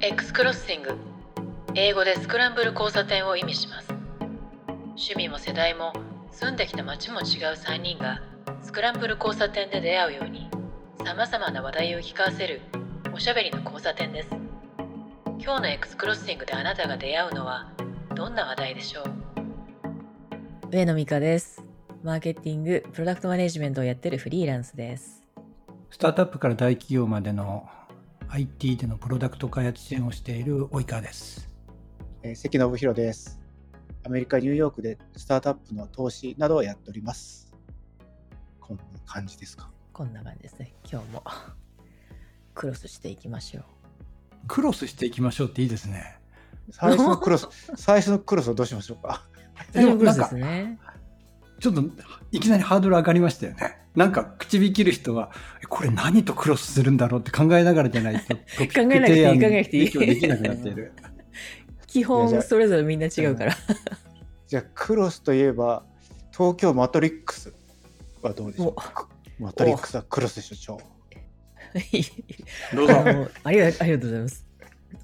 X クロッシング英語でスクランブル交差点を意味します趣味も世代も住んできた街も違う3人がスクランブル交差点で出会うようにさまざまな話題を聞かせるおしゃべりの交差点です今日の X クロッシングであなたが出会うのはどんな話題でしょう？上野美香です。マーケティング、プロダクトマネジメントをやってるフリーランスです。スタートアップから大企業までの IT でのプロダクト開発支援をしている及川です。えー関信弘です。アメリカ・ニューヨークでスタートアップの投資などをやっております。こんな感じですか？こんな感じですね。今日もクロスしていきましょう。クロスしていきましょうっていいですね。最初のクロス、最初のクロスをどうしましょうか？でなんか。ちょっといきなりハードル上がりましたよね。なんか口引きる人は、えこれ何とクロスするんだろうって考えながらじゃないと、考えなくていい考えなくていいできなくなっている。基本それぞれみんな違うから。じゃあ、クロスといえば、東京マトリックスはどうでしょう？か。マトリックスはクロスでしょ、超。どうぞ。ありがありがとうございます。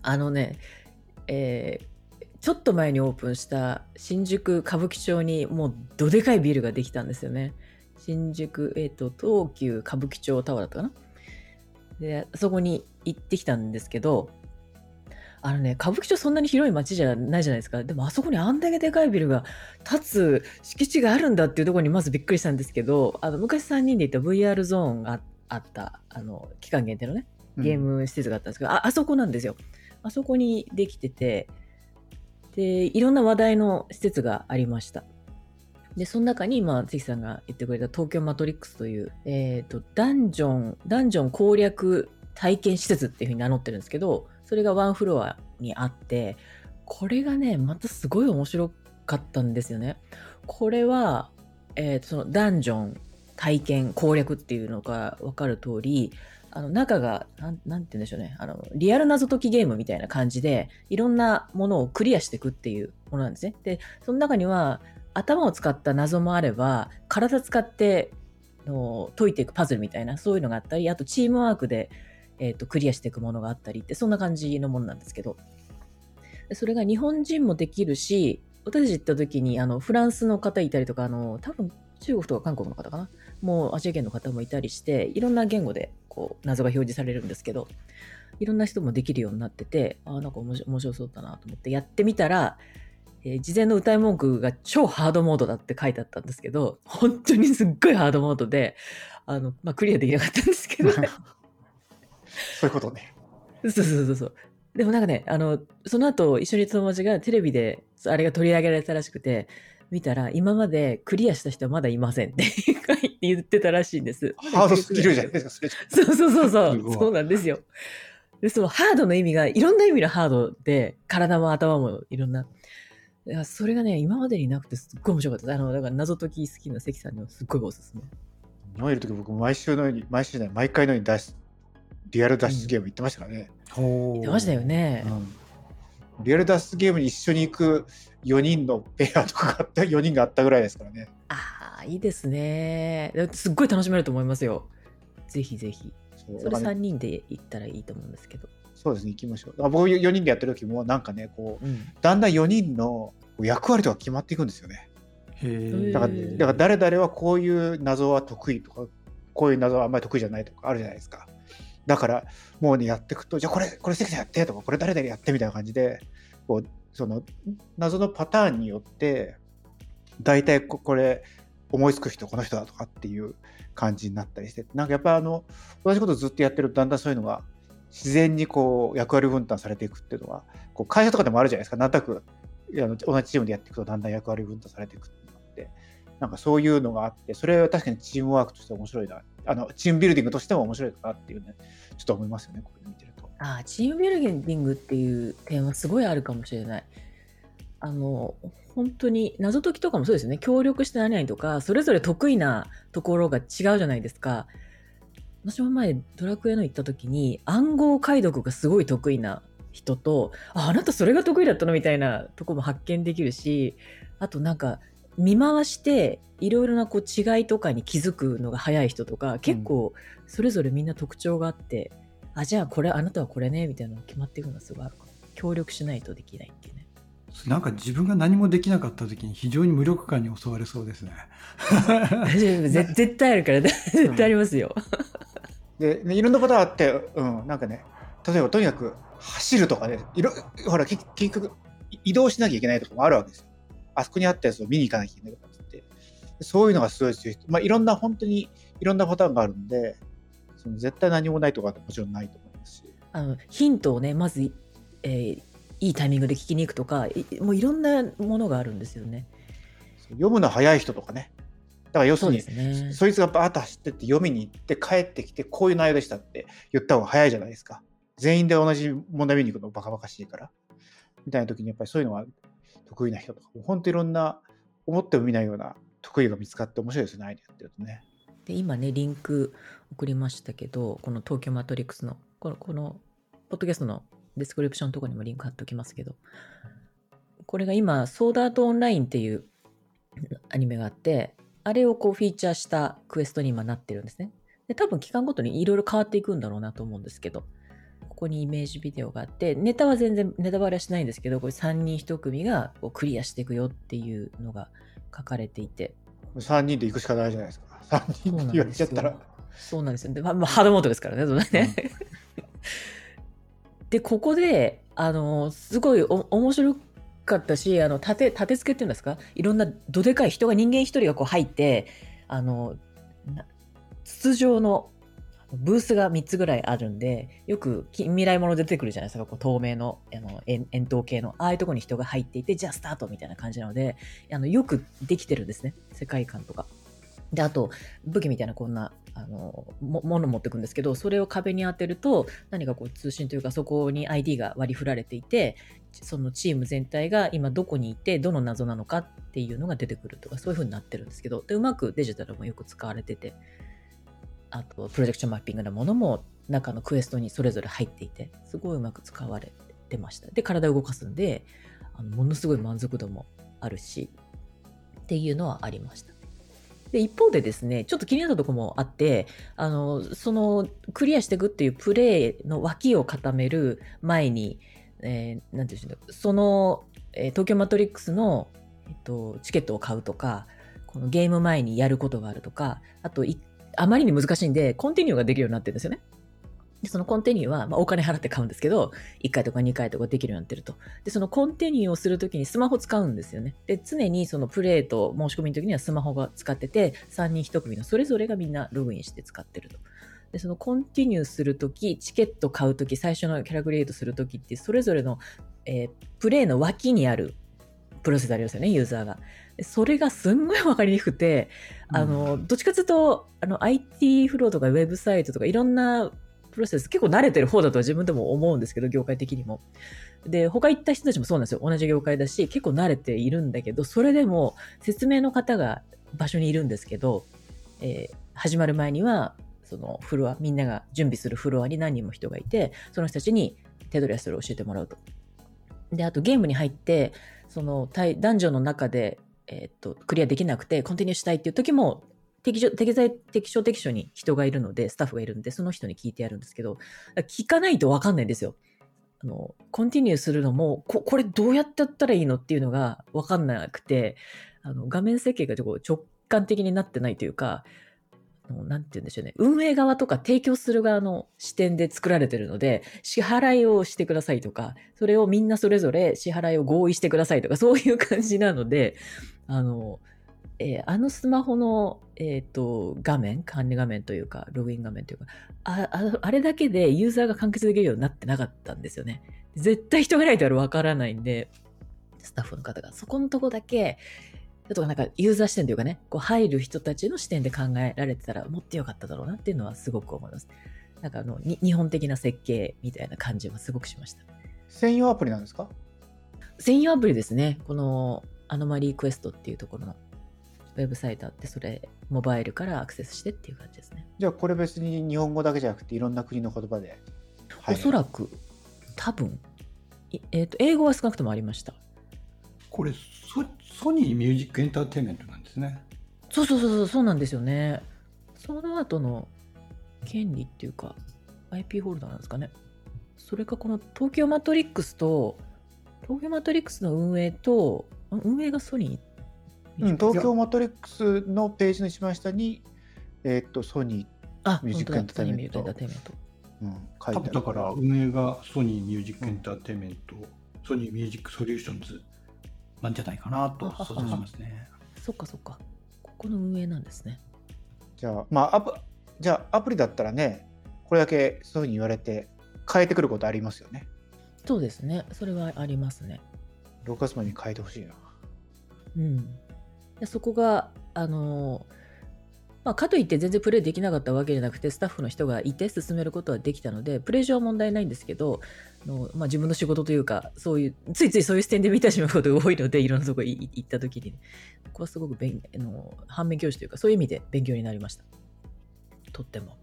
あのね、えーちょっと前にオープンした新宿歌舞伎町にもうどでかいビルができたんですよね。新宿、えっ、と、東急歌舞伎町タワーだったかな？で、そこに行ってきたんですけど、あのね、歌舞伎町そんなに広い街じゃないじゃないですか。でもあそこにあんだけでかいビルが建つ敷地があるんだっていうところにまずびっくりしたんですけど、あの昔3人で行った VR ゾーンがあった、あの、期間限定のね、ゲーム施設があったんですけど、ああそこなんですよ。あそこにできてて、で、いろんな話題の施設がありました。で、その中に今、関さんが言ってくれた東京マトリックスという、えっ、と、ダンジョン、ダンジョン攻略体験施設っていうふうに名乗ってるんですけど、それがワンフロアにあって、これがね、またすごい面白かったんですよね。これは、えーとそのダンジョン体験攻略っていうのが分かる通り、あの中がなん、なんて言うんでしょうね。あの、リアル謎解きゲームみたいな感じで、いろんなものをクリアしていくっていうものなんですね。で、その中には、頭を使った謎もあれば、体使っての解いていくパズルみたいな、そういうのがあったり、あとチームワークで、えーとクリアしていくものがあったりって、そんな感じのものなんですけど、それが日本人もできるし、私たち行った時に、あの、フランスの方いたりとか、あの、多分中国とか韓国の方かな？もうアジア圏の方もいたりして、いろんな言語でこう謎が表示されるんですけど、いろんな人もできるようになってて、ああ、なんか面白そうだなと思ってやってみたら、えー事前の歌い文句が超ハードモードだって書いてあったんですけど、本当にすっごいハードモードで、あの、まあ、クリアできなかったんですけど、ね、そういうことね。そうそうそうそう。でもなんかね、あの、その後一緒に友達がテレビであれが取り上げられたらしくて、見たら今までクリアした人はまだいませんって言ってたらしいんです。ハードスキルじゃないですか、それ。そうそうそうそうそうなんですよ。で、そのハードの意味がいろんな意味のハードで、体も頭もいろんな。いやそれがね、今までになくてすっごい面白かったです。あの、だから謎解き好きな関さんにはすっごいおすすめ。日本いるとき僕毎週のように、毎週じゃない、毎回のように脱出、リアル脱出ゲーム行ってましたからね。ほ出ましたよね。うんリアル脱出ゲームに一緒に行く4人のペアとかがあった、4人があったぐらいですからね。ああ、いいですね。すっごい楽しめると思いますよ。ぜひぜひ。それそうだから3人で行ったらいいと思うんですけど。そうですね、行きましょう。あ僕4人でやってる時も、なんかね、こう、うん。だんだん4人の役割とか決まっていくんですよね。う。へえ。だから、だから誰々はこういう謎は得意とか、こういう謎はあんまり得意じゃないとかあるじゃないですか。だから、もうね、やっていくと、じゃあこれ、これ関さんやってとか、これ誰々やってみたいな感じで、こう、その、謎のパターンによって、大体ここれ、思いつく人この人だとかっていう感じになったりして、なんかやっぱあの、同じことずっとやってると、だんだんそういうのが、自然にこう、役割分担されていくっていうのは、こう会社とかでもあるじゃないですか。なんとなく、同じチームでやっていくと、だんだん役割分担されていくっていのって、なんかそういうのがあって、それは確かにチームワークとして面白いな、あのチームビルディングとしても面白いかなっていうね、ちょっと思いますよね、これ見てると。ああ、チームビルディングっていう点はすごいあるかもしれない。あの、本当に謎解きとかもそうですよね。協力して何々とか、それぞれ得意なところが違うじゃないですか。私も前ドラクエの行った時に暗号解読がすごい得意な人と、あ、あなたそれが得意だったのみたいなとこも発見できるし、あとなんか見回していろいろなこう違いとかに気づくのが早い人とか、結構それぞれみんな特徴があって、あじゃあこれあなたはこれねみたいなのが決まっていくのがすごいあるかも。協力しないとできないっていうね。なんか自分が何もできなかった時に非常に無力感に襲われそうですね。絶対あるから。絶対ありますよ、で、ね、いろんなことがあって、うん、なんかね、例えばとにかく走るとかね、いろほら、結結局、い移動しなきゃいけないとかもあるわけですよ。あそこにあったやつを見に行かなきゃいけないとかって。そういうのがすごい強い人。まあ、いろんな、本当にいろんなパターンがあるんで、その絶対何もないとかってもちろんないと思いますし。あのヒントをねまず、えーいいタイミングで聞きに行くとかいもういろんなものがあるんですよね読むの早い人とかね。だから要するにねそいつがバーッと走ってって読みに行って帰ってきてこういう内容でしたって言った方が早いじゃないですか。全員で同じ問題見に行くのバカバカしいから。みたいな時にやっぱりそういうのが得意な人とか、本当いろんな思っても見ないような得意が見つかって面白いですね、アイデアやってるとね。で今ねリンク送りましたけどこの東京マトリックスのこのこのポッドキャストのディスクリプションのところにもリンク貼っておきますけどこれが今ソードアートオンラインっていうアニメがあってあれをこうフィーチャーしたクエストに今なってるんですねで多分期間ごとにいろいろ変わっていくんだろうなと思うんですけどここにイメージビデオがあってネタは全然ネタバレはしないんですけどこれ3人1組がこうクリアしていくよっていうのが書かれていて3人で行くしかないじゃないですか。3人ですよれちゃったら。そうなんですよ。で、まあ、まあハードモードですからね、それね。で、ここで、あの、すごいお面白かったし、あの、立て、立て付けっていうんですか？いろんなどでかい人が、人間一人がこう入って、あの、筒状のブースが3つぐらいあるんで、よく近未来もの出てくるじゃないですか、こう透明のあの円筒形の、ああいうとこに人が入っていて、じゃあスタートみたいな感じなので、あのよくできてるんですね、世界観とか。で、あと、武器みたいなこんな、あの、ももの持ってくんですけど、それを壁に当てると、何かこう通信というか、そこに ID が割り振られていて、そのチーム全体が今どこにいて、どの謎なのかっていうのが出てくるとか、そういう風になってるんですけど、で、うまくデジタルもよく使われてて、あと、プロジェクションマッピングなものも中のクエストにそれぞれ入っていて、すごいうまく使われてました。で、体を動かすんで、あのものすごい満足度もあるし、っていうのはありました。で、一方でですね、ちょっと気になったところもあって、あの、その、クリアしていくっていうプレイの脇を固める前に、えーなんていうんでしょうその、えー東京マトリックスの、えっと、チケットを買うとか、このゲーム前にやることがあるとか、あと、あまりに難しいんで、コンティニューができるようになってるんですよね。でそのコンティニューは、まあ、お金払って買うんですけど、1回とか2回とかできるようになってると。で、そのコンティニューをするときにスマホ使うんですよね。で、常にそのプレーと申し込みのときにはスマホが使ってて、3人1組のそれぞれがみんなログインして使ってると。で、そのコンティニューするとき、チケット買うとき、最初のキャラクリエイトするときって、それぞれの、えープレイの脇にあるプロセスありますよね、ユーザーが。でそれがすんごいわかりにくくて、あの、どっちかというと、あの、IT フローとかウェブサイトとかいろんなプロセス結構慣れてる方だとは自分でも思うんですけど、業界的にも。で、他行った人たちもそうなんですよ。同じ業界だし、結構慣れているんだけど、それでも説明の方が場所にいるんですけど、えー始まる前には、そのフロア、みんなが準備するフロアに何人も人がいて、その人たちに手取り足取り教えてもらうと。で、あとゲームに入って、その対ダンジョンの中で、えーっと、クリアできなくて、コンティニューしたいっていう時も、適所適材適所適所に人がいるので、スタッフがいるんで、その人に聞いてやるんですけど、聞かないと分かんないんですよ。あの、コンティニューするのも、ここれどうやってやったらいいのっていうのが分かんなくて、あの、画面設計がちょっと直感的になってないというか、あのなんて言うんでしょうね。運営側とか提供する側の視点で作られてるので、支払いをしてくださいとか、それをみんなそれぞれ支払いを合意してくださいとか、そういう感じなので、あの、えーあのスマホの、えっ、と、画面、管理画面というか、ログイン画面というか、あああれだけでユーザーが完結できるようになってなかったんですよね。絶対人がいないとわからないんで、スタッフの方が。そこのとこだけ、ちょっとなんかユーザー視点というかね、こう入る人たちの視点で考えられてたらもっと良かっただろうなっていうのはすごく思います。なんかあの、に日本的な設計みたいな感じはすごくしました。専用アプリなんですか？専用アプリですね。このアノマリークエストっていうところのウェブサイトあって、それ、モバイルからアクセスしてっていう感じですね。じゃあこれ別に日本語だけじゃなくていろんな国の言葉で。おそらく、多分、いえっ、と、英語は少なくともありました。これソ、ソニーミュージックエンターテインメントなんですね。そうそうそうそう、そうなんですよね。その後の権利っていうか、IP ホルダーなんですかね。それかこの東京マトリックスと、東京マトリックスの運営と、ん運営がソニー、うん、東京マトリックスのページの一番下に、えーっと、ソニーミュージックエンターテインメント。ー、うん、書いてだから運営がソニーミュージックエンターテインメント、ソニーミュージックソリューションズなんじゃないかなと想像しますね。そっかそっか。ここの運営なんですね。じゃあ、まあアプ、じゃあアプリだったらね、これだけそういうふうに言われて、変えてくることありますよね。そうですね。それはありますね。6月までに変えてほしいな。うん。そこが、あのまあ、かといって全然プレイできなかったわけじゃなくて、スタッフの人がいて進めることはできたので、プレイ上は問題ないんですけど、あのまあ、自分の仕事というか、そういう、ついついそういう視点で見てしまうことが多いので、いろんなとこ行った時に、ここはすごく勉あの反面教師というか、そういう意味で勉強になりました。とっても。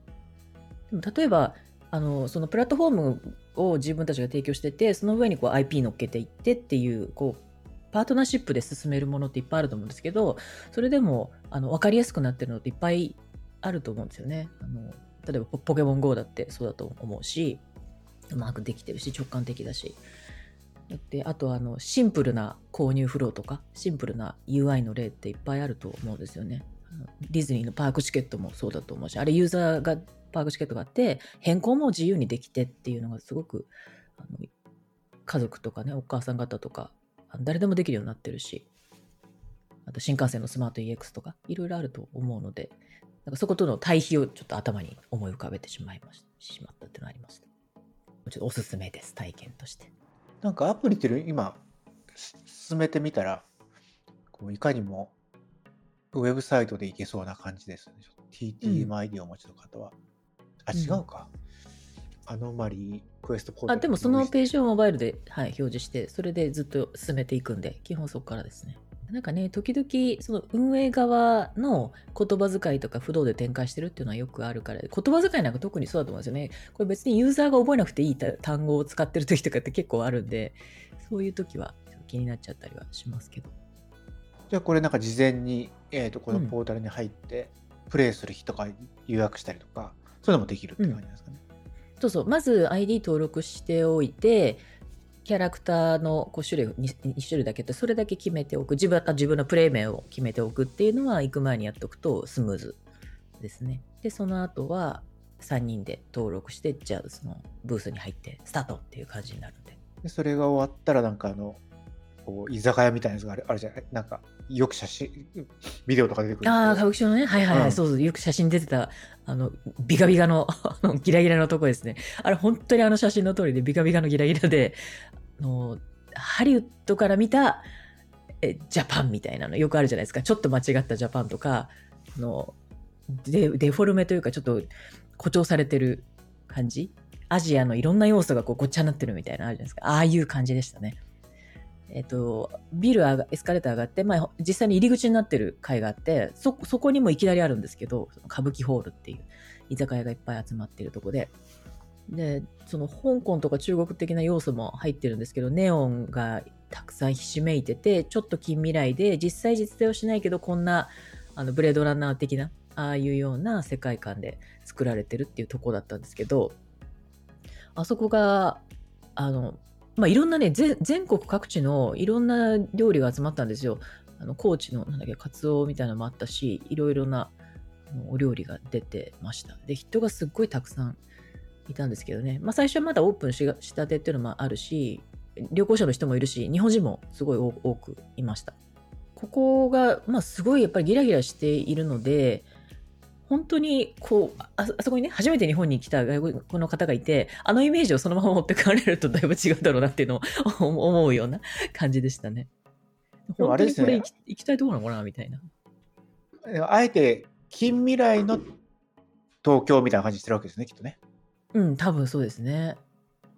でも例えば、あのそのプラットフォームを自分たちが提供してて、その上にこう IP 乗っけていってっていう、こう、パートナーシップで進めるものっていっぱいあると思うんですけど、それでもあの分かりやすくなってるのっていっぱいあると思うんですよね。あの例えばポケモン GO だってそうだと思うし、うまくできてるし、直感的だし。であとあのシンプルな購入フローとかシンプルな UI の例っていっぱいあると思うんですよね。ディズニーのパークチケットもそうだと思うしあれユーザーがパークチケットがあって変更も自由にできてっていうのがすごくあの家族とかねお母さん方とか誰でもできるようになってるしあと新幹線のスマート EX とかいろいろあると思うのでなんかそことの対比をちょっと頭に思い浮かべてしまいましたしまったっていうのがありました。ちょっとおすすめです体験として。なんかアプリっていうの今、す進めてみたら、こういかにもウェブサイトでいけそうな感じですね。TTM ID をお持ちの方は。あ、うん違うか。アノマリー、クエストポータルあでもそのページ。ジをモバイルで、はい、表示して、それでずっと進めていくんで、基本そこからですね。なんかね、時々、その運営側の言葉遣いとか不動で展開してるっていうのはよくあるから、言葉遣いなんか特にそうだと思うんですよね。これ別にユーザーが覚えなくていいた単語を使ってる時とかって結構あるんで、そういう時は気になっちゃったりはしますけど。じゃあこれなんか事前に、えー、とこのうんポータルに入って、プレイする日とか予約したりとか、そういうのもできるって感じですかね。そうそう、まず ID 登録しておいて、キャラクターのこう種類に2種類だけってそれだけ決めておく。自分自分のプレイ名を決めておくっていうのは行く前にやっておくとスムーズですね。でその後は3人で登録してじゃあそのブースに入ってスタートっていう感じになるんで。でそれが終わったらなんかあのこう居酒屋みたいなやつがあるあるじゃない？なんかよく写真ビデオとか出てくるああ歌舞伎町のね。はいはいはい、うん。そうそうよく写真出てたあのビカビカの ギラギラのとこですね。あれ本当にあの写真の通りでビカビカのギラギラであのハリウッドから見たえジャパンみたいなのよくあるじゃないですか。ちょっと間違ったジャパンとかあのデデフォルメというかちょっと誇張されてる感じ。アジアのいろんな要素がこうごっちゃになってるみたいなのあるじゃないですか。ああいう感じでしたねえっと、ビルエスカレーター上がって、まあ、実際に入り口になってる階があってそそこにもいきなりあるんですけど歌舞伎ホールっていう居酒屋がいっぱい集まってるとこで。でその香港とか中国的な要素も入ってるんですけどネオンがたくさんひしめいててちょっと近未来で実際実践をしないけどこんなあのブレードランナー的なああいうような世界観で作られてるっていうとこだったんですけどあそこがあのまあ、いろんなね全国各地のいろんな料理が集まったんですよ。あの高知のなんだっけカツオみたいなのもあったしいろいろなお料理が出てました。で人がすっごいたくさんいたんですけどね、まあ、最初はまだオープンしたてっていうのもあるし旅行者の人もいるし日本人もすごい多多くいました。ここが、まあ、すごいやっぱりギラギラしているので本当にこうああそこにね初めて日本に来た外国の方がいてあのイメージをそのまま持ってかれるとだいぶ違うだろうなっていうのを思うような感じでしたね。本当にこれ行き行きたいところなのかなみたいな。あえて近未来の東京みたいな感じしてるわけですねきっとねうん、多分そうですね。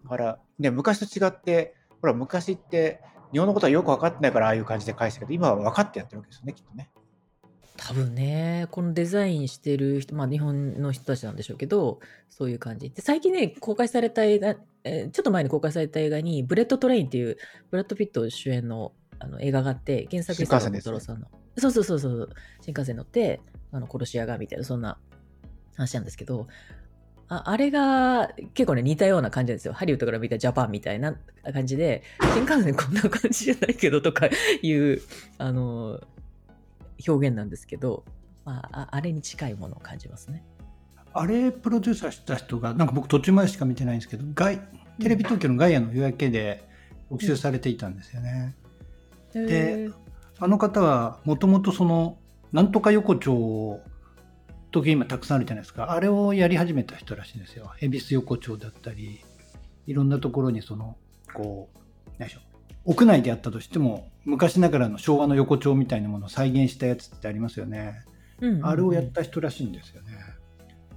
だから、ね、昔と違ってほら昔って日本のことはよく分かってないからああいう感じで返したけど今は分かってやってるわけですよねきっとね多分ね、このデザインしてる人、まあ日本の人たちなんでしょうけど、そういう感じ。で、最近ね、公開された映画、えーちょっと前に公開された映画に、ブレット・トレインっていう、ブラッド・ピット主演のあの映画があって、原作新幹線ですね幸太郎さんの。そうそうそうそう、新幹線乗って、あの殺し屋がみたいな、そんな話なんですけど、ああれが結構ね似たような感じなんですよ。ハリウッドから見たジャパンみたいな感じで、新幹線こんな感じじゃないけどとかいう、あの、表現なんですけど、まあ、ああれに近いものを感じますね。あれプロデューサーした人が、なんか僕途中までしか見てないんですけど、ガイテレビ東京のガイアの夜明けで特集されていたんですよね。であの方はもともとその、なんとか横丁、東京今たくさんあるじゃないですか。あれをやり始めた人らしいんですよ。恵比寿横丁だったり、いろんなところにその、こう、何でしょう。屋内でやったとしても、昔ながらの昭和の横丁みたいなものを再現したやつってありますよね。うんうんうんあれをやった人らしいんですよね。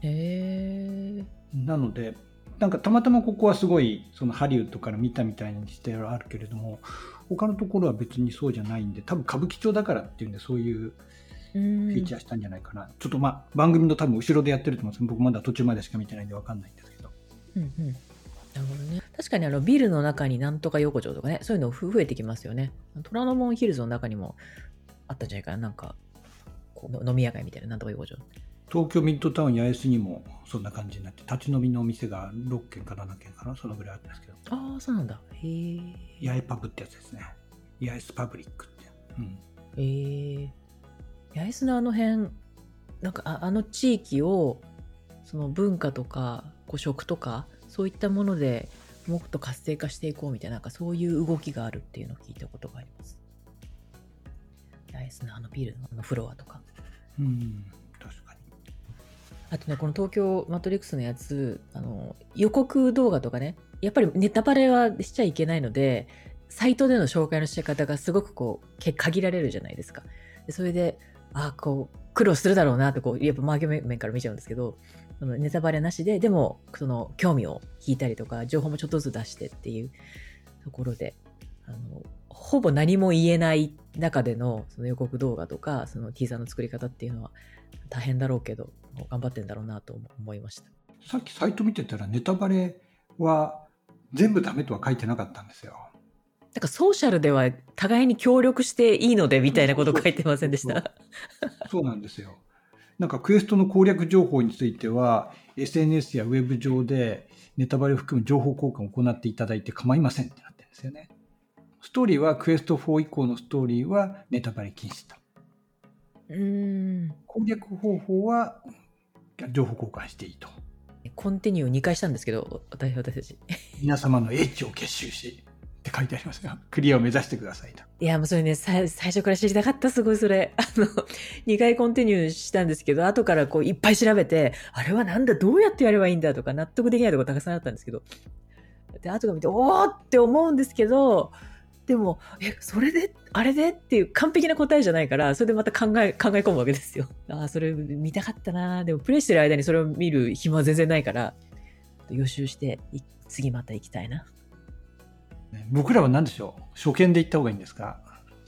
へえなので、なんかたまたまここはすごいそのハリウッドから見たみたいにしてあるけれども、他のところは別にそうじゃないんで、多分歌舞伎町だからっていうんで、そういうフフィーチャーしたんじゃないかな。ちょっとまあ、番組の多分後ろでやってると思うんですけど、僕まだ途中までしか見てないんでわかんないんですけど。うんうん。なるほどね。確かにあのビルの中になんとか横丁とかね、そういうの増えてきますよね。虎ノ門ヒルズの中にもあったんじゃないかな。なんか、こう飲み屋街みたいななんとか横丁。東京ミッドタウン八重洲にもそんな感じになって、立ち飲みのお店が6軒か7軒かな、そのぐらいあったんですけど、ああ、そうなんだ。へえ。八重パブってやつですね。八重洲パブリックって。うん。へえ。八重洲のあの辺、なんかああの地域を、その文化とか、こう食とか、そういったものでもっと活性化していこうみたいな、なんかそういう動きがあるっていうのを聞いたことがあります。八重洲のあのビルのあのフロアとか。うん、確かに。あとね、この東京マトリックスのやつ、あの、予告動画とかね、やっぱりネタバレはしちゃいけないので、サイトでの紹介の仕方がすごくこう、け限られるじゃないですか。でそれで、あこう、苦労するだろうなって、こう、やっぱマーケ面から見ちゃうんですけど、ネタバレなしで、でも、その、興味を引いたりとか、情報もちょっとずつ出してっていうところで、あの、ほぼ何も言えない中でのその予告動画とか、そのティーザーの作り方っていうのは大変だろうけど、頑張ってんだろうなと思いました。さっきサイト見てたらネタバレは全部ダメとは書いてなかったんですよ。なんかソーシャルでは互いに協力していいのでみたいなこと書いてませんでした？そうなんですよ。なんかクエストの攻略情報については SNS やウェブ上でネタバレを含む情報交換を行っていただいて構いませんってなってるんですよね。ストーリーはクエスト4以降のストーリーはネタバレ禁止と。うーん。攻略方法は情報交換していいと。コンティニュー2回したんですけど、私私たち。皆様の英知を結集しって書いてありますが、クリアを目指してくださいと。いや、もうそれね、最初から知りたかった、すごいそれ。あの、2回コンティニューしたんですけど、後からこういっぱい調べて、あれはなんだ、どうやってやればいいんだとか、納得できないとこたくさんあったんですけど。で、後から見て、おーって思うんですけど、でも、え、それで、あれでっていう完璧な答えじゃないから、それでまた考え、考え込むわけですよ。ああ、それ見たかったなでも、プレイしてる間にそれを見る暇は全然ないから、予習して、次また行きたいな。ね僕らは何でしょう？初見で行った方がいいんですか？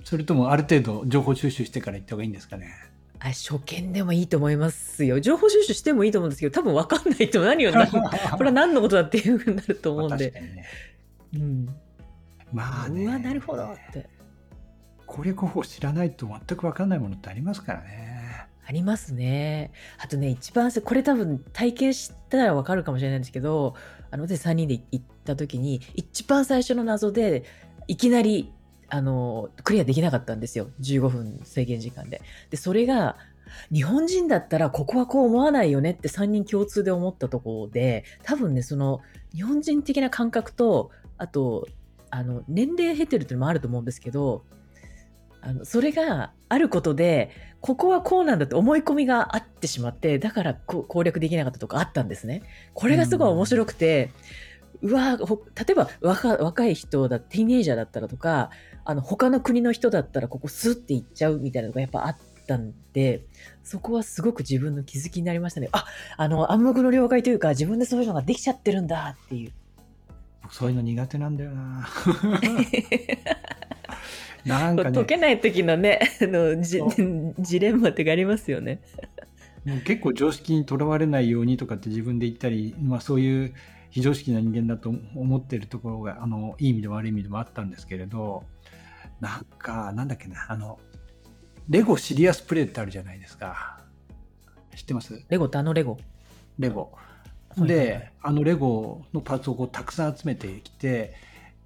それともある程度情報収集してから行った方がいいんですかね？あ初見でもいいと思いますよ。情報収集してもいいと思うんですけど、多分分かんないと何を 何、これは何のことだっていうふうになると思うんでまあね。うん。まあね。うわ、なるほどって。攻略方法知らないと全く分かんないものってありますからね。ありますね。あとね、一番、これ多分体験したら分かるかもしれないんですけど、あの、私3人で行った時に、一番最初の謎で、いきなり、あの、クリアできなかったんですよ。15分制限時間で。で、それが、日本人だったらここはこう思わないよねって3人共通で思ったところで、多分ね、その、日本人的な感覚と、あと、あの、年齢経てるっていうのもあると思うんですけど、あの、それがあることで、ここはこうなんだって思い込みがあってしまって、だから攻略できなかったとかあったんですね。これがすごい面白くて、うわ例えば若若い人だ、ティーネイジャーだったらとか、あの、他の国の人だったらここスッて行っちゃうみたいなのがやっぱあったんで、そこはすごく自分の気づきになりましたね。あ、あの、暗黙の了解というか、自分でそういうのができちゃってるんだっていう。僕そういうの苦手なんだよな。なんかね、解けない時のね、あの、ジ ジレンマってがありますよね。もう結構常識にとらわれないようにとかって自分で言ったり、まあそういう非常識な人間だと思ってるところが、あの、いい意味でも悪い意味でもあったんですけれど、なんか、なんだっけな、あの、レゴシリアスプレイってあるじゃないですか。知ってます？レゴってあのレゴ。レゴ。で、あのレゴのパーツをこうたくさん集めてきて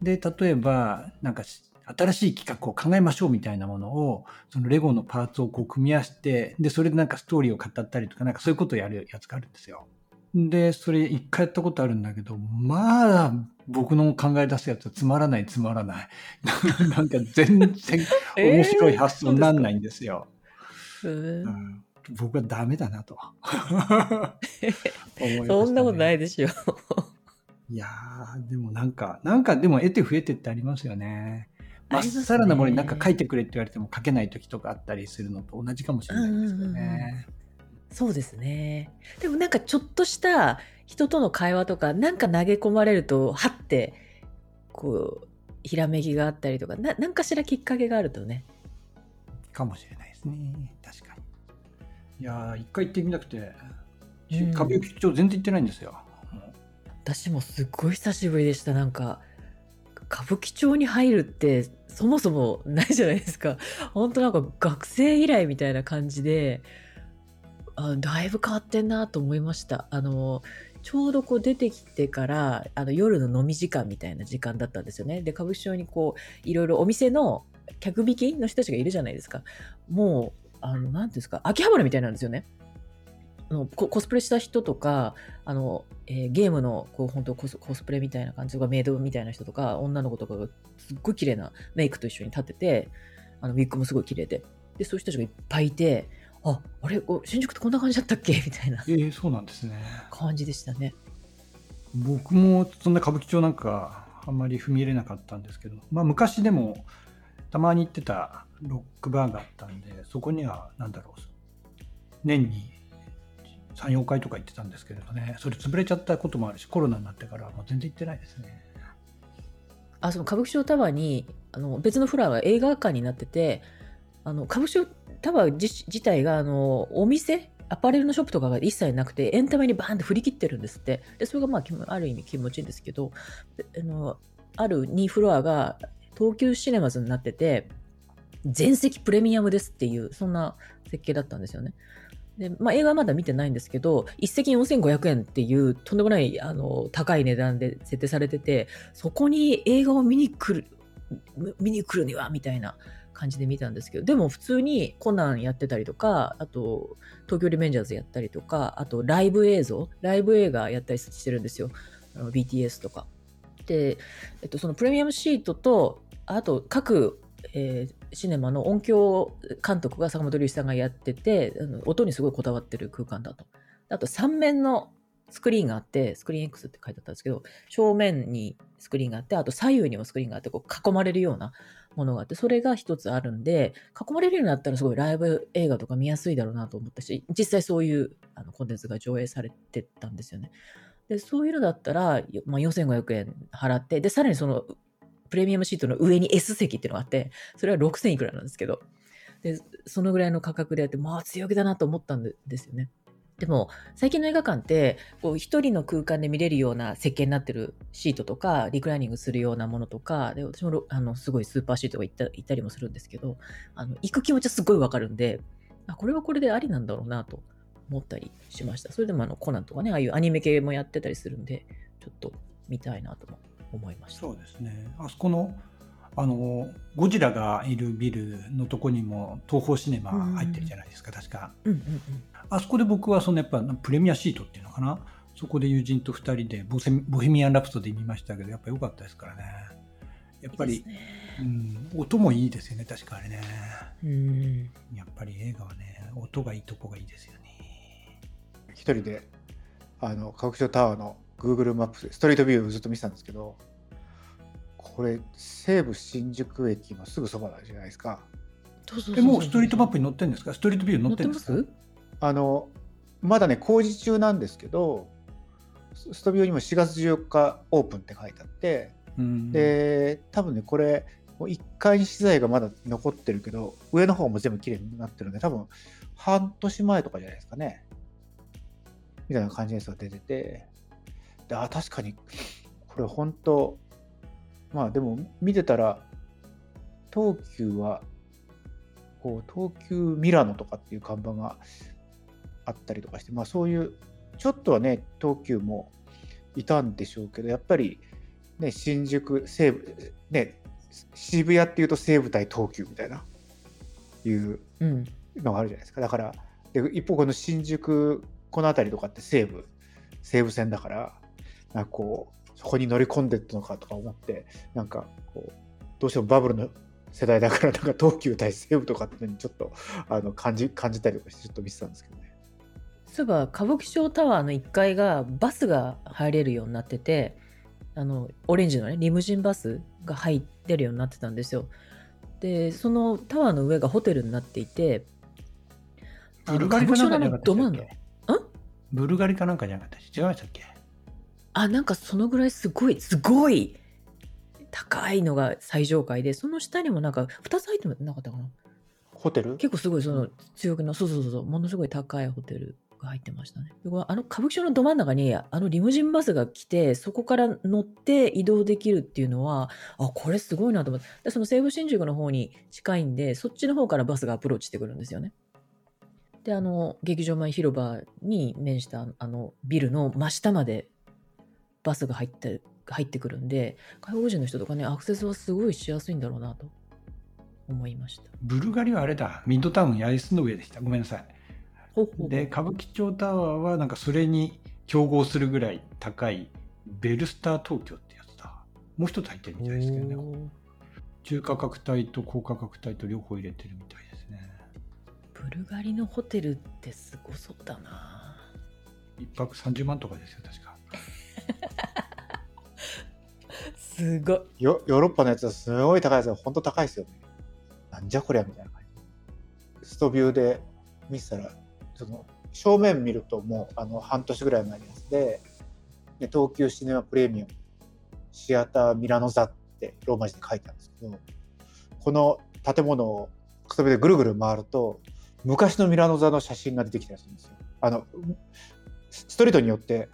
で例えばなんかし新しい企画を考えましょうみたいなものをそのレゴのパーツをこう組み合わせてでそれでなんかストーリーを語ったりとかなんかそういうことをやるやつがあるんですよ。でそれ一回やったことあるんだけどまあ僕の考え出すやつはつまらないつまらない なんか全然 面白い発想にならないんですよ。うんうん僕はダメだなと そんなことないでしょ。いやー、でもなんか、なんかでも得て増えてってありますよね。まっさらなものになんか書いてくれって言われても書けない時とかあったりするのと同じかもしれないですよね。そうですね。でもなんかちょっとした人との会話とか、なんか投げ込まれると、はって、こう、ひらめきがあったりとか、ななんかしらきっかけがあるとね。かもしれないですね。確かに。いやー、一回行ってみたくて、うん歌舞伎町全然行ってないんですよ。私もすっごい久しぶりでした。なんか、歌舞伎町に入るって、そもそもないじゃないですか。本当なんか学生以来みたいな感じで、あだいぶ変わってんなと思いました。あの、ちょうどこう出てきてから、あの夜の飲み時間みたいな時間だったんですよね。で、歌舞伎町にこう、いろいろお店の客引きの人たちがいるじゃないですか。もう、あの、なんていうんですか、秋葉原みたいなんですよね。あのココスプレした人とか、あの、えーゲームのこう本当コスコスプレみたいな感じとかメイドみたいな人とか女の子とかがすっごい綺麗なメイクと一緒に立っててあのウィッグもすごい綺麗ででそういう人たちがいっぱいいてああれ？新宿ってこんな感じだったっけ？みたいなえー、そうなんですね。感じでしたね。僕もそんな歌舞伎町なんかあんまり踏み入れなかったんですけど、まあ昔でもたまに行ってたロックバーがあったんで、そこにはなんだろう、年に3、4回とか行ってたんですけれどね、それ潰れちゃったこともあるし、コロナになってからもう全然行ってないですね。あその歌舞伎町タワーにあの別のフロアが映画館になっててあの歌舞伎町タワー自体があのお店アパレルのショップとかが一切なくてエンタメにバーンって振り切ってるんですってでそれがまあある意味気持ちいいんですけどあのある2フロアが東急シネマズになってて全席プレミアムですっていうそんな設計だったんですよね。でまあ、映画はまだ見てないんですけど一席4500円っていうとんでもないあの高い値段で設定されててそこに映画を見に来る見に来るにはみたいな感じで見たんですけどでも普通にコナンやってたりとかあと東京リベンジャーズやったりとかあとライブ映像ライブ映画やったりしてるんですよ。BTS とか。で、えっと、そのプレミアムシートとあと各、えーシネマの音響監督が坂本龍一さんがやっててあの音にすごいこだわってる空間だとあと3面のスクリーンがあって、スクリーン X って書いてあったんですけど、正面にスクリーンがあって、あと左右にもスクリーンがあって、こう囲まれるようなものがあって、それが一つあるんで、囲まれるようになったらすごいライブ映画とか見やすいだろうなと思ったし、実際そういうあのコンテンツが上映されてたんですよね。で、そういうのだったら、まあ、4500円払って、で、さらにそのプレミアムシートの上に S 席っていうのがあって、それは6000いくらなんですけど、で、そのぐらいの価格でやって、まあ強気だなと思ったんですよね。でも最近の映画館ってこう一人の空間で見れるような設計になってるシートとかリクライニングするようなものとかで私もあのすごいスーパーシートが行った行ったりもするんですけどあの行く気持ちはすごいわかるんであこれはこれでありなんだろうなと思ったりしましたそれでもあのコナンとかねああいうアニメ系もやってたりするんでちょっと見たいなとも思いましたそうですね。あそこの、あの、ゴジラがいるビルのとこにも東宝シネマ入ってるじゃないですか、確か。うんうんうんあそこで僕はそのやっぱプレミアシートっていうのかな？そこで友人と2人でボセボヘミアン・ラプソディ見ましたけど、やっぱ良かったですからね。やっぱり、ねうん、音もいいですよね、確かあれね。うんやっぱり映画はね、音がいいとこがいいですよね。一人であの歌舞伎町タワーの Google マップでストリートビューをずっと見てたんですけどこれ西武新宿駅のすぐそばじゃないですか。そうそうそうそう。え、もうストリートマップに載ってるんですか？ストリートビューに載ってるんです。かあのまだね工事中なんですけどスストビオにも4月14日オープンって書いてあってうん。で多分ねこれもう1階に資材がまだ残ってるけど上の方も全部綺麗になってるんで多分半年前とかじゃないですかね。みたいな感じのやつが出ててであ確かにこれ本当まあでも見てたら東急はこう東急ミラノとかっていう看板があったりとかしてまあそういうちょっとはね東急もいたんでしょうけどやっぱり、ね、新宿西武ね渋谷っていうと西武対東急みたいないう。のがあるじゃないですかだからで一方この新宿この辺りとかって西武西武線だからなんかこうそこに乗り込んでったのかとか思ってなんかこうどうしてもバブルの世代だからなんか東急対西武とかっていうのにちょっとあの感じ感じたりとかしてちょっと見てたんですけどね。そういえば歌舞伎町タワーの1階がバスが入れるようになっててあのオレンジのねリムジンバスが入ってるようになってたんですよ。でそのタワーの上がホテルになっていてブルガリかなんかじゃなかったっけ？ブルガリかなんかじゃなかったし違いましたっけ？あなんかそのぐらいすごいすごい高いのが最上階でその下にもなんか2つ入ってなかったかな？ホテル？結構すごいその強気のそうそうそうそうものすごい高いホテルが入ってましたね。でこれあの歌舞伎町のど真ん中にあのリムジンバスが来てそこから乗って移動できるっていうのはあこれすごいなと思って。でその西武新宿の方に近いんでそっちの方からバスがアプローチしてくるんですよね。であの劇場前広場に面したあのビルの真下までバスが入って入ってくるんで外国人の人とかねアクセスはすごいしやすいんだろうなと思いました。ブルガリはあれだ。ミッドタウン八重洲の上でした。ごめんなさい。で歌舞伎町タワーはなんかそれに競合するぐらい高いベルスター東京ってやつだ。もう一つ入ってるみたいですけどね。中価格帯と高価格帯と両方入れてるみたいですね。ブルガリのホテルってすごそうだな。一泊30万とかですよ確かすごい。ヨヨーロッパのやつはすごい高いですよ。本当高いですよね。なんじゃこりゃみたいな感じ。ストビューで見てたらその正面見るともうあの半年ぐらい前のやつでで東急シネマプレミアムシアターミラノ座ってローマ字で書いてあるんですけどこの建物をストビューでぐるぐる回ると昔のミラノ座の写真が出てきたりするんですよ。あのストリートによって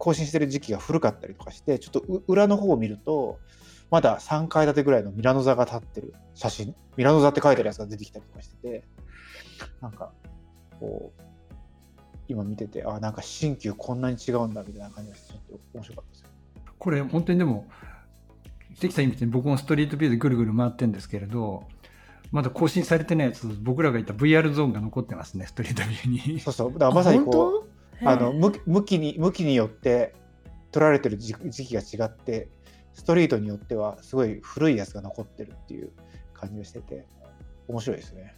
更新してる時期が古かったりとかしてちょっとう裏の方を見るとまだ3階建てぐらいのミラノ座が立ってる写真ミラノ座って書いてあるやつが出てきたりとかしててなんかこう今見ててあなんか新旧こんなに違うんだみたいな感じがしてちょっと面白かったですよ。これ本当にでも関さん言って僕もストリートビューでぐるぐる回ってるんですけれどまだ更新されてないやつ僕らが言った VR ゾーンが残ってますねストリートビューに。そうそう。だからまさにこうああの向き向きに向きによって撮られてる時時期が違ってストリートによってはすごい古いやつが残ってるっていう感じがしてて面白いですね。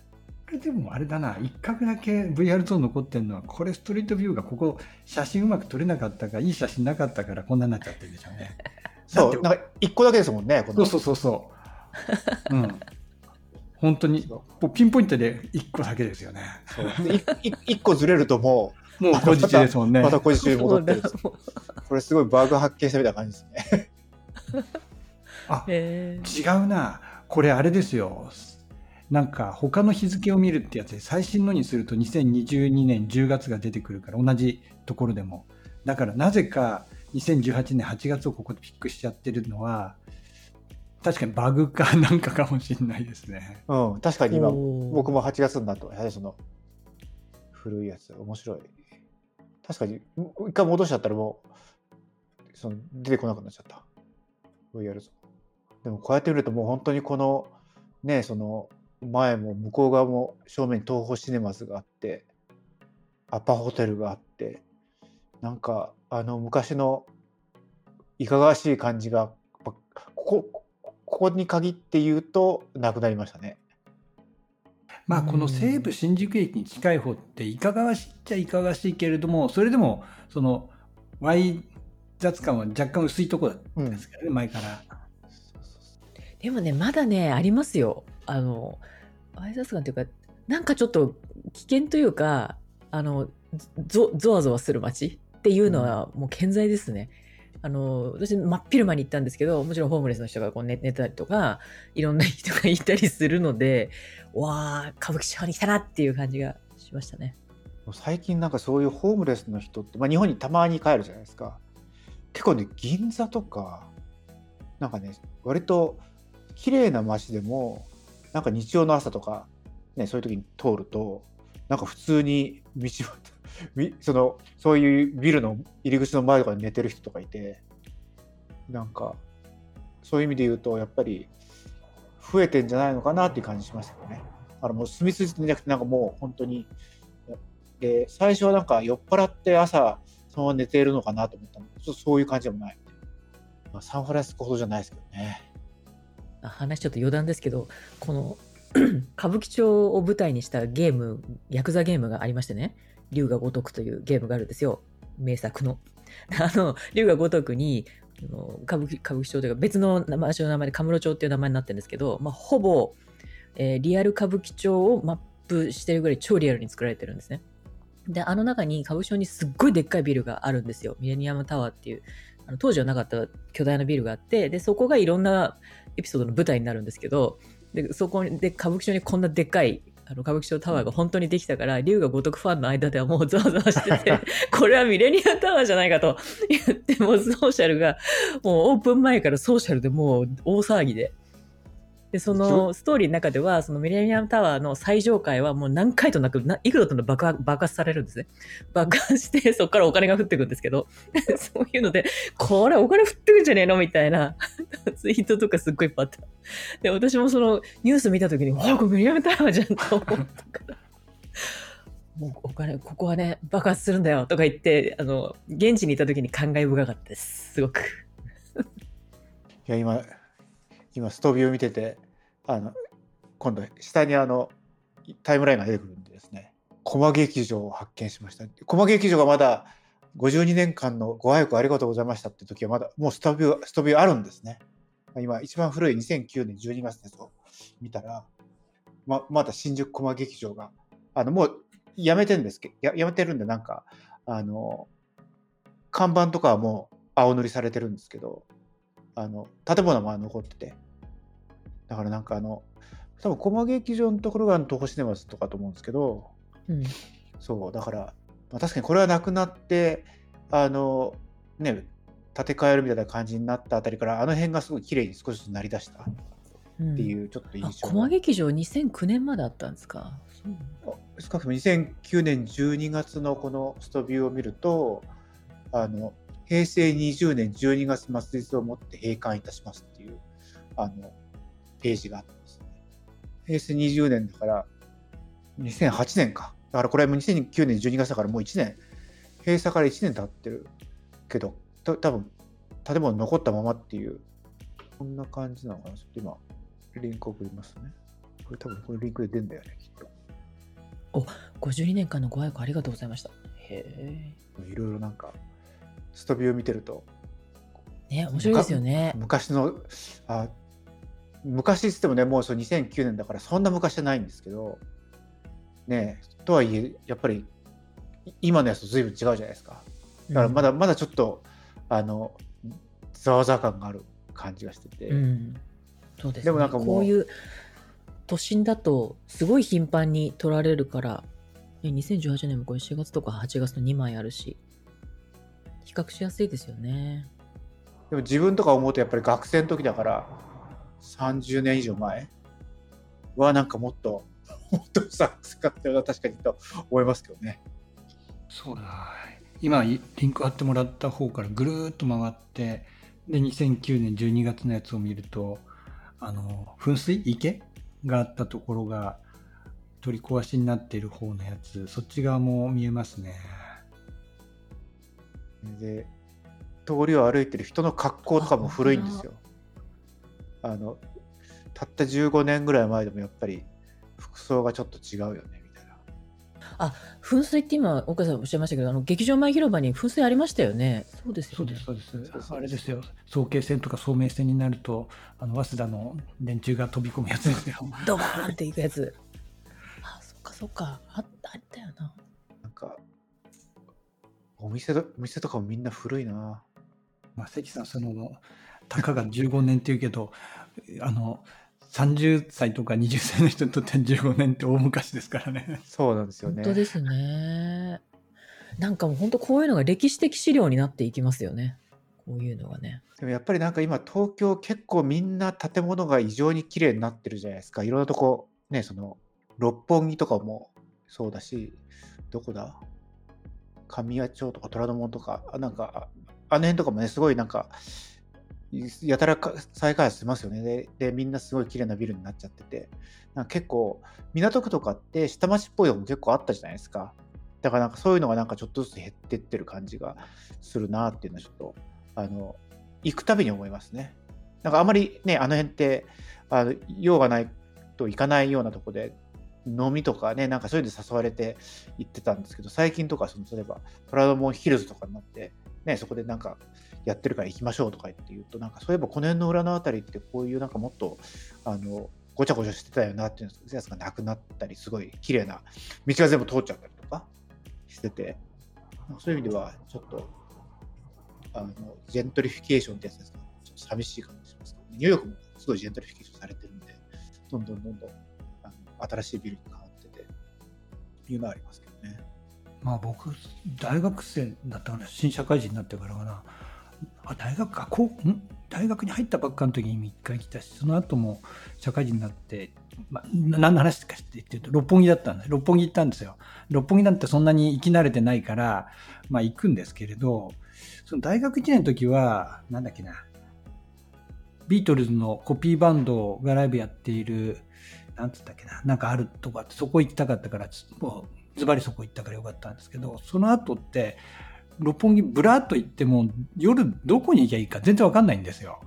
これでもあれだな。一角だけ VR ゾーン残ってるのはこれストリートビューがここ写真うまく撮れなかったかいい写真なかったからこんなになっちゃってるんでしょうね。そうなんか一個だけですもんねこの。そうそうそうそう。うん。本当にピンポイントで1個だけですよね。そう。でいい一個ずれるとももう後日ですもんうね。また小路に戻ってるこれすごいバグ発見したみたいな感じですね。あへー。違うな。これあれですよ。なんか他の日付を見るってやつで最新のにすると2022年10月が出てくるから同じところでも。だからなぜか2018年8月をここでピックしちゃってるのは確かにバグかなんかかもしれないですね。うん、確かに今僕も8月になってやはりその古いやつ面白い。確かに一回戻しちゃったらもうその出てこなくなっちゃった。VR ゾーンでもこうやって見るともう本当にこのねその前も向こう側も正面に東宝シネマズがあってアパホテルがあってなんかあの昔のいかがわしい感じがここここに限って言うとなくなりましたね。まあこの西武新宿駅に近い方っていかがわしいっちゃいかがわしいけれどもそれでもその Y 雑感は若干薄いところうんですからね、前から。でもねまだねありますよ。あのアイザスガンっていうかなんかちょっと危険というかあのゾゾワゾワする街っていうのはもう健在ですね、あの私真っ昼間に行ったんですけどもちろんホームレスの人がこう寝寝たりとかいろんな人がいたりするのでわあ歌舞伎町に来たなっていう感じがしましたね。最近なんかそういうホームレスの人って、まあ、日本にたまに帰るじゃないですか。結構ね銀座とかなんかね割と綺麗な街でもなんか日曜の朝とか、ね、そういう時に通るとなんか普通に道端 そのそういうビルの入り口の前とかに寝てる人とかいてなんかそういう意味で言うとやっぱり増えてんじゃないのかなっていう感じしましたけどね。あのもう住み続けてなくてなんかもう本当にで最初はなんか酔っ払って朝そのまま寝ているのかなと思ったのちょっとそういう感じでもない。まあ、サンフランシスコほどじゃないですけどね。話ちょっと余談ですけど、この 歌舞伎町を舞台にしたゲーム、ヤクザゲームがありましてね、龍が如くというゲームがあるんですよ。名作の。あの、龍が如くに、歌舞伎歌舞伎町というか別の名前の名前でカムロ町っていう名前になってるんですけど、まあ、ほぼ、えーリアル歌舞伎町をマップしてるぐらい超リアルに作られてるんですね。で、あの中に歌舞伎町にすっごいでっかいビルがあるんですよ。ミレニアムタワーっていう、あの当時はなかった巨大なビルがあって、で、そこがいろんなエピソードの舞台になるんですけど、で、そこで歌舞伎町にこんなでっかいあの歌舞伎町タワーが本当にできたから、龍が如くファンの間ではもうざわざわしてて、これはミレニアムタワーじゃないかと言って、もうソーシャルが、もうオープン前からソーシャルでもう大騒ぎで。で、そのストーリーの中では、そのミレニアムタワーの最上階はもう何回となく、な幾度となく爆発爆発されるんですね。爆発して、そこからお金が降ってくるんですけど、そういうので、これお金降ってくんじゃねえの？みたいな ツイートとかすっごいいっぱいあった。で、私もそのニュース見たときに、わあ、これミレニアムタワーじゃんと思ったから。もうお金、ここはね、爆発するんだよとか言って、あの、現地にいたときに感慨深かったです。すごく。いや今今ストビを見ててあの今度下にあのタイムラインが出てくるんでですね。駒劇場を発見しました。駒劇場がまだ52年間のご愛顧ありがとうございましたって時はまだもうストビューストビューあるんですね。今一番古い2009年12月ですと見たらままだ新宿駒劇場があのもうやめてるんですけどややめてるんでなんかあの看板とかはもう青塗りされてるんですけどあの建物も残ってて。だからなんかあの多分駒劇場のところが東宝シネマズとかと思うんですけどうん。そうだから、まあ、確かにこれはなくなってあのね建て替えるみたいな感じになったあたりからあの辺がすごい綺麗に少しずつなりだしたっうんていうちょっとあ印、象が、駒劇場2009年まであったんですか？少なくとも2009年12月のこのストビューを見るとあの平成20年12月末日をもって閉館いたしますっていうあのページがあったんですね。平成20年だから2008年か。だからこれも2009年12月だからもう1年閉鎖から1年経ってるけどた多分建物残ったままっていうこんな感じなのかな。ちょっと今リンク送りますね。これ多分これリンクで出るんだよねきっと。52年間のご愛顧ありがとうございました。へいろいろなんかストビュー見てるとえ。ね、面白いですよね。昔のあ昔っつってもねもうそう2009年だからそんな昔じゃないんですけどねえとはいえやっぱりい今のやつと随分違うじゃないですかだからまだ、まだちょっとあのざわざわ感がある感じがしてて、うん。そうです、ね。でもなんかもうこういう都心だとすごい頻繁に取られるから、ね2018年もこれ4月とか8月の2枚あるし、比較しやすいですよね。でも自分とか思うとやっぱり学生の時だから30年以上前はなんかもっと もっとさ使ったような確かにと思いますけどね。そうだ今リンク貼ってもらった方からぐるーっと回ってで2009年12月のやつを見るとあの噴水？池？があったところが取り壊しになっている方のやつそっち側も見えますねで通りを歩いてる人の格好とかも古いんですよ。あのたった15年ぐらい前でもやっぱり服装がちょっと違うよねみたいな。噴水って今、岡さんおっしゃいましたけど、あの劇場前広場に噴水ありましたよね。そうですよね。そうですそうですあれですよ早慶戦とか聡明戦になるとあの早稲田の電柱が飛び込むやつですよ ドバーンっていくやつ。あ、そっかそっか。あった、あったよな。なんかお店とお店とかもみんな古いな。まあ関さんそのたかが15年っていうけどあの30歳とか20歳の人にとっては15年って大昔ですからねそうなんですよね。本当ですね。なんかもう本当こういうのが歴史的資料になっていきますよね。こういうのがね。でもやっぱりなんか今東京結構みんな建物が異常に綺麗になってるじゃないですか。いろんなとこねその六本木とかもそうだし、どこだ？神谷町とか虎ノ門とか、あなんか、ああの辺とかもね、すごいなんか、やたら再開発してますよねで。みんなすごい綺麗なビルになっちゃってて、なんか結構、港区とかって下町っぽいのも結構あったじゃないですか。だからなんかそういうのがなんかちょっとずつ減ってってる感じがするなっていうのはちょっと、あの、行くたびに思いますね。なんかあまりね、あの辺って、あの用がないと行かないようなとこで、飲みとかね、なんかそういうので誘われて行ってたんですけど、最近とか、その例えば、トラドモンヒルズとかになって、ね、そこでなんかやってるから行きましょうとか言って言うと、なんかそういえばこの辺の裏のあたりってこういうなんかもっと、あの、ごちゃごちゃしてたよなっていうやつがなくなったり、すごい綺麗な道が全部通っちゃったりとかしてて、そういう意味ではちょっと、あの、ジェントリフィケーションってやつですか、ちょっと寂しい感じしますニューヨークもすごいジェントリフィケーションされてるんで、どんどんどんどんあの新しいビルに変わってて、いうのはありますけどね。まあ僕大学生だったかな新社会人になってからかなあ大学かこうん？大学に入ったばっかの時に1回来たしその後も社会人になって、まあ、何の話かって言ってると六本木だったんで六本木行ったんですよ。六本木なんてそんなに行き慣れてないからまあ行くんですけれどその大学1年の時はなんだっけなビートルズのコピーバンドがライブやっているなんつったっけななんかあるとこあってそこ行きたかったからもうズバリそこ行ったからよかったんですけど、その後って、六本木ブラーっと行っても、夜どこに行きゃいいか全然わかんないんですよ。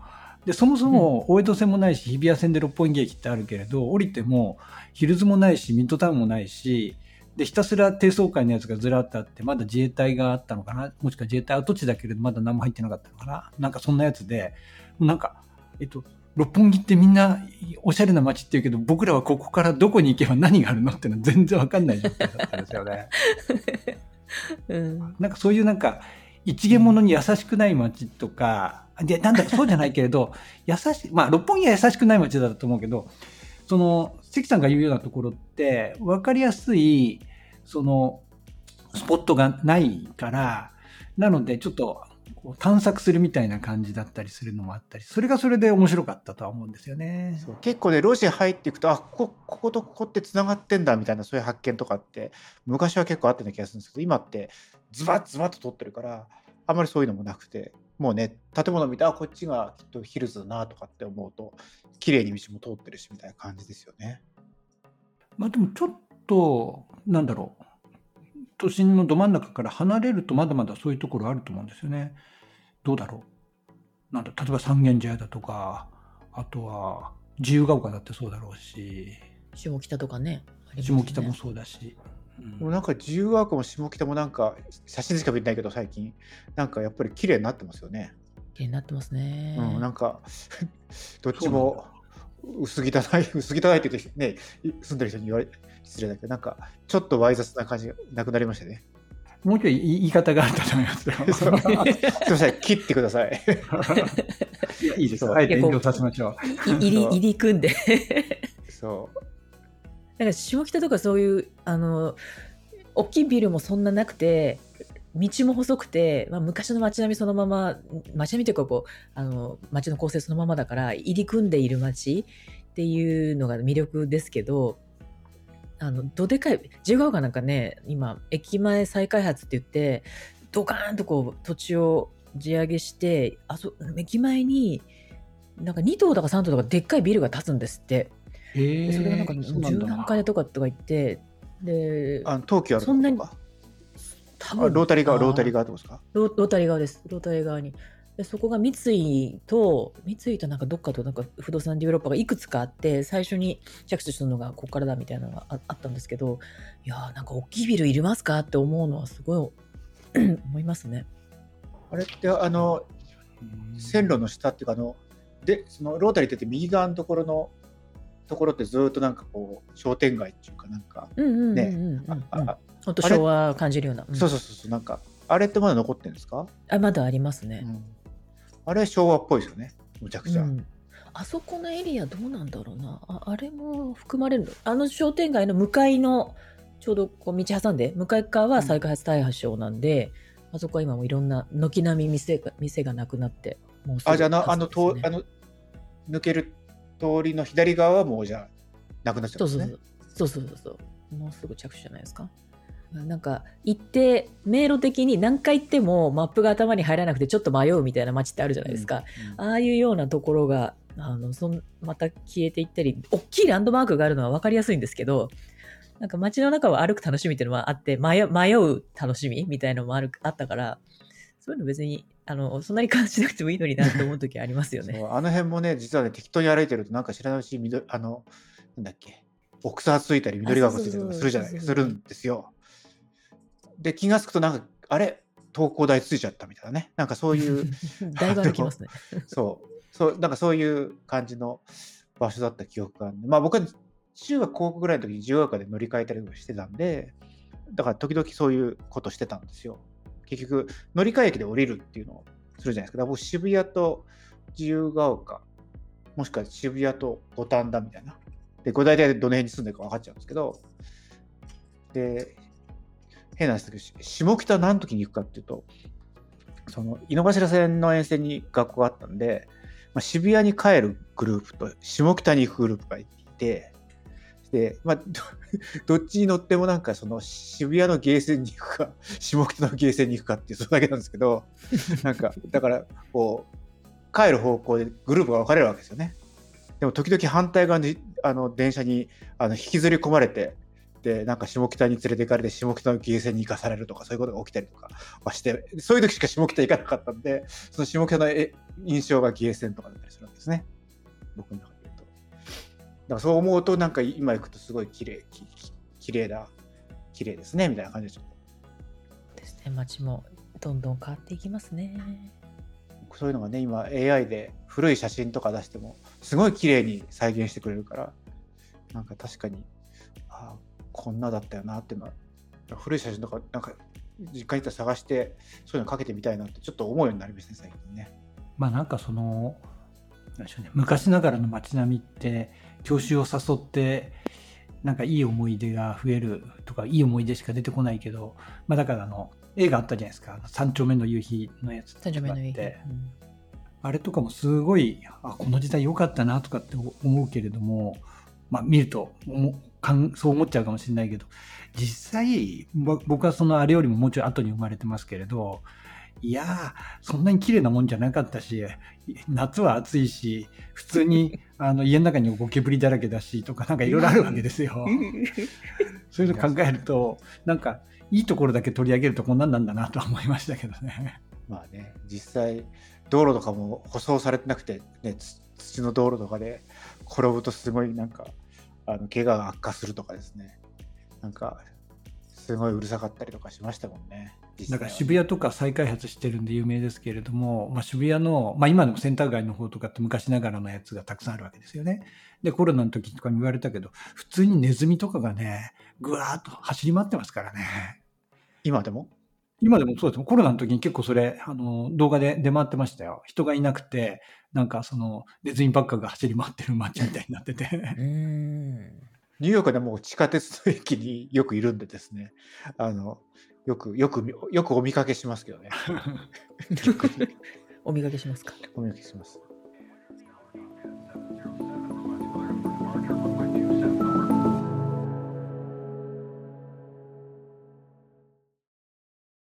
で、そもそも大江戸線もないし、日比谷線で六本木駅ってあるけれど、降りてもヒルズもないし、ミッドタウンもないし、で、ひたすら低層階のやつがずらっとあって、まだ自衛隊があったのかな？もしくは自衛隊跡地だけれど、まだ何も入ってなかったのかな？なんかそんなやつで、なんか、えっと、六本木ってみんなおしゃれな街って言うけど、僕らはここからどこに行けば何があるの？ってのは全然わかんない状態だったんですよね。うん。なんかそういうなんか、一元物に優しくない街とか、で、なんだか、そうじゃないけれど、優し、まあ、六本木は優しくない街だと思うけど、その、関さんが言うようなところって、分かりやすい、その、スポットがないから、なので、ちょっと、こう探索するみたいな感じだったりするのもあったり、それがそれで面白かったとは思うんですよね。そう結構ね路地入っていくとあこここことここってつながってんだみたいなそういう発見とかって昔は結構あったような気がするんですけど今ってズバッズバッと通ってるからあんまりそういうのもなくてもうね建物見てあこっちがきっとヒルズだなとかって思うと綺麗に道も通ってるしみたいな感じですよね。まあでもちょっと、なんだろう。都心のど真ん中から離れるとまだまだそういうところあると思うんですよね。どうだろう？なんだ、例えば三軒茶屋だとか、あとは自由が丘だってそうだろうし、下北とかね。ね下北もそうだし。うんもうなんか自由が丘も下北もなんか写真しか見てないけど最近なんかやっぱり綺麗になってますよね。綺麗になってますね。うん、なんか どっちも薄汚い薄汚いって言ってね住んでる人に言われ失礼だけどなんかちょっとわい雑な感じがなくなりましたね。もうちょい言い言い方があったと思いますよ。すいません切ってください。いやいいです。あえて遠慮させましょう。い入り入り組んで。そうなんか下北とかそういうあの大きいビルもそんななくて道も細くて、まあ、昔の街並みそのまま街並みというかこうあの街の構成そのままだから入り組んでいる街っていうのが魅力ですけどあのどでかい自由が丘なんかね今駅前再開発って言ってドカーンとこう土地を地上げしてあそ駅前になんか2棟だか3棟とかでっかいビルが建つんですって。それがなんか十何階とかとか言って、で、あの東急あるそんなに多あロータリー側あロータリー側ってことですか？ロロータリー側です。ロータリー側に。でそこが三井と、三井となんかどっかとなんか不動産ディベロッパーがいくつかあって、最初に着手したのがここからだみたいなのがああったんですけど、いやーなんか大きいビルいりますかって思うのはすごい 思いますね。あれ？ってあの線路の下っていうかあのでそのロータリーって言って右側のところのところってずっとなんかこう商店街っていうかなんか、ね本当昭和感じるような。うんそうそうそうそうなんかあれってまだ残ってるんですか、あまだありますね。うんあれ昭和っぽいですよね。むちゃくちゃ、うん。あそこのエリアどうなんだろうな。ああれも含まれるの？あの商店街の向かいのちょうどこう道挟んで向かい側は再開発大発祥なんで、あそこは今もいろんな軒並み店が店がなくなってもうすぐあじゃああのあのあの抜ける通りの左側はもうじゃあなくなっちゃそううんそうですねそうそうそうそう。もうすぐ着手じゃないですか。なんか行って迷路的に何回行ってもマップが頭に入らなくてちょっと迷うみたいな街ってあるじゃないですか、ああいうようなところがあのそんまた消えていったり大きいランドマークがあるのは分かりやすいんですけどなんか街の中を歩く楽しみっていうのはあって迷迷う楽しみみたいなのもあるあったからそういうの別にあのそんなに感じなくてもいいのになって思う時ありますよね。あの辺もね実はね適当に歩いてるとなんか知らないうちに緑あのなんだっけ奥沢ついたり緑川がついたりとかするじゃないするんですよ。で気が付くとなんかあれ？東工大ついちゃったみたいなねなんかそういう だいぶ歩きますね。そうそうなんかそういう感じの場所だった記憶があるまあ僕は中学高校ぐらいの時に自由が丘で乗り換えたりとかしてたんでだから時々そういうことしてたんですよ。結局乗り換え駅で降りるっていうのをするじゃないですか。だから僕渋谷と自由が丘もしくは渋谷と五反田みたいな。で、五大体どの辺に住んでるか分かっちゃうんですけど、で、変なんですけど、下北何時に行くかっていうと、その井の頭線の沿線に学校があったんで、まあ、渋谷に帰るグループと下北に行くグループがいて、で、まあ、ど っちに乗ってもなんかその渋谷のゲーセンに行くか、下北のゲーセンに行くかっていうそれだけなんですけど、なんか、だから、こう、帰る方向でグループが分かれるわけですよね。でも時々反対側にあの電車にあの引きずり込まれて、なんか下北に連れて行かれて、下北のゲーセンに行かされるとか、そういうことが起きたりとかはして、そういう時しか下北行かなかったんで、その下北のえ印象がゲーセンとかだったりするんですね。僕の中で言うと。だからそう思うと、なんか今行くとすごい綺麗、きき綺麗だ、綺麗ですね、みたいな感じです。ですね街もどんどん変わっていきますね。そういうのがね、今 AI で古い写真とか出しても、すごい綺麗に再現してくれるから、なんか確かに、ああ、こんなだったよなっていうのは、古い写真とか、なんか実家に行ったら探して、そういうのかけてみたいなってちょっと思うようになりましたね、最近ね。まあなんかそのなんでしょうね。昔ながらの街並みって郷愁を誘ってなんかいい思い出が増えるとかいい思い出しか出てこないけどまあだからあの映画あったじゃないですか「三丁目の夕日」のやつとか三丁目のあっ夕日。てあれとかもすごいあこの時代良かったなとかって思うけれども、まあ、見るとかんそう思っちゃうかもしれないけど実際ぼ僕はそのあれよりももうちょい後に生まれてますけれどいやーそんなに綺麗なもんじゃなかったし夏は暑いし普通に あの家の中にゴキブリだらけだしとかなんかいろいろあるわけですよ。そういうの考えるとなんかいいところだけ取り上げるとこんなんなんだなとは思いましたけどね。まあね、実際、道路とかも舗装されてなくて、ね、つ土の道路とかで転ぶとすごいなんか、あの怪我が悪化するとかですね、なんか、すごいうるさかったりとかしましたもんね。実際はだから渋谷とか再開発してるんで有名ですけれども、まあ、渋谷の、まあ、今のセンター街の方とかって昔ながらのやつがたくさんあるわけですよね。で、コロナの時とかに言われたけど、普通にネズミとかがね、ぐわーっと走り回ってますからね。今でも？今でもそうですコロナの時に結構それ、あの、動画で出回ってましたよ。人がいなくて、なんかその、ネズミばっかが走り回ってる街みたいになってて。うん。ニューヨークでもう地下鉄の駅によくいるんでですね、あの、よく、よく見、よくお見かけしますけどね。お見かけしますか？お見かけします。